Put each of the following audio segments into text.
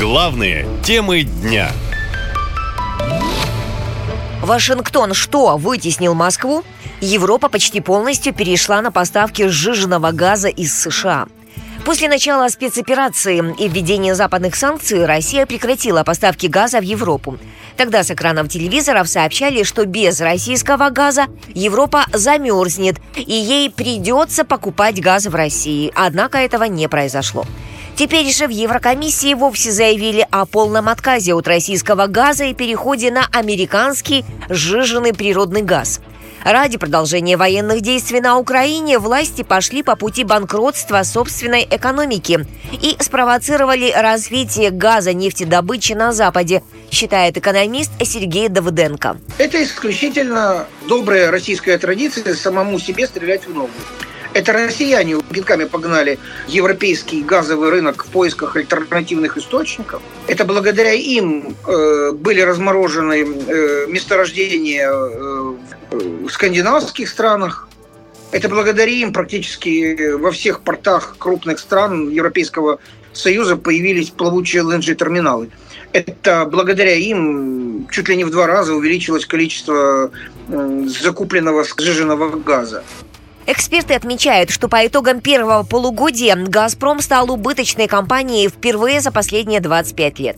Главные темы дня. Вашингтон что, вытеснил Москву? Европа почти полностью перешла на поставки сжиженного газа из США. После начала спецоперации и введения западных санкций Россия прекратила поставки газа в Европу. Тогда с экранов телевизоров сообщали, что без российского газа Европа замерзнет, и ей придется покупать газ в России. Однако этого не произошло. Теперь же в Еврокомиссии вовсе заявили о полном отказе от российского газа и переходе на американский сжиженный природный газ. Ради продолжения военных действий на Украине власти пошли по пути банкротства собственной экономики и спровоцировали развитие газа нефтедобычи на Западе, считает экономист Сергей Давыденко. Это исключительно добрая российская традиция самому себе стрелять в ногу. Это россияне пинками погнали европейский газовый рынок в поисках альтернативных источников. Это благодаря им э, были разморожены э, месторождения э, в скандинавских странах. Это благодаря им практически во всех портах крупных стран Европейского Союза появились плавучие ЛНЖ-терминалы. Это благодаря им чуть ли не в два раза увеличилось количество закупленного сжиженного газа. Эксперты отмечают, что по итогам первого полугодия «Газпром» стал убыточной компанией впервые за последние 25 лет.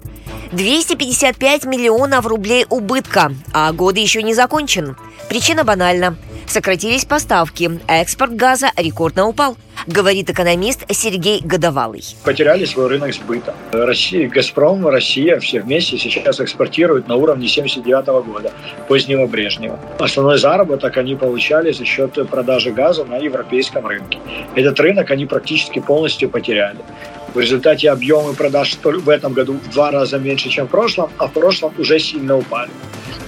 255 миллионов рублей убытка, а год еще не закончен. Причина банальна. Сократились поставки, экспорт газа рекордно упал – говорит экономист Сергей Годовалый. Потеряли свой рынок сбыта. Россия, Газпром, Россия все вместе сейчас экспортируют на уровне 79 года, позднего Брежнева. Основной заработок они получали за счет продажи газа на европейском рынке. Этот рынок они практически полностью потеряли. В результате объемы продаж в этом году в два раза меньше, чем в прошлом, а в прошлом уже сильно упали.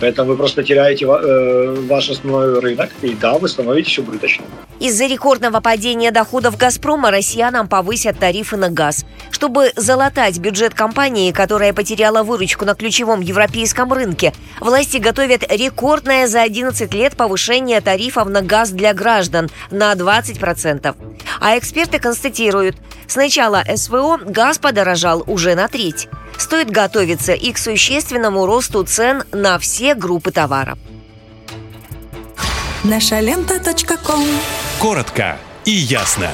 Поэтому вы просто теряете э, ваш основной рынок, и да, вы становитесь убыточным. Из-за рекордного падения доходов «Газпрома» россиянам повысят тарифы на газ. Чтобы залатать бюджет компании, которая потеряла выручку на ключевом европейском рынке, власти готовят рекордное за 11 лет повышение тарифов на газ для граждан на 20%. А эксперты констатируют, с начала СВО газ подорожал уже на треть. Стоит готовиться и к существенному росту цен на все группы товаров. Наша лента. Коротко и ясно.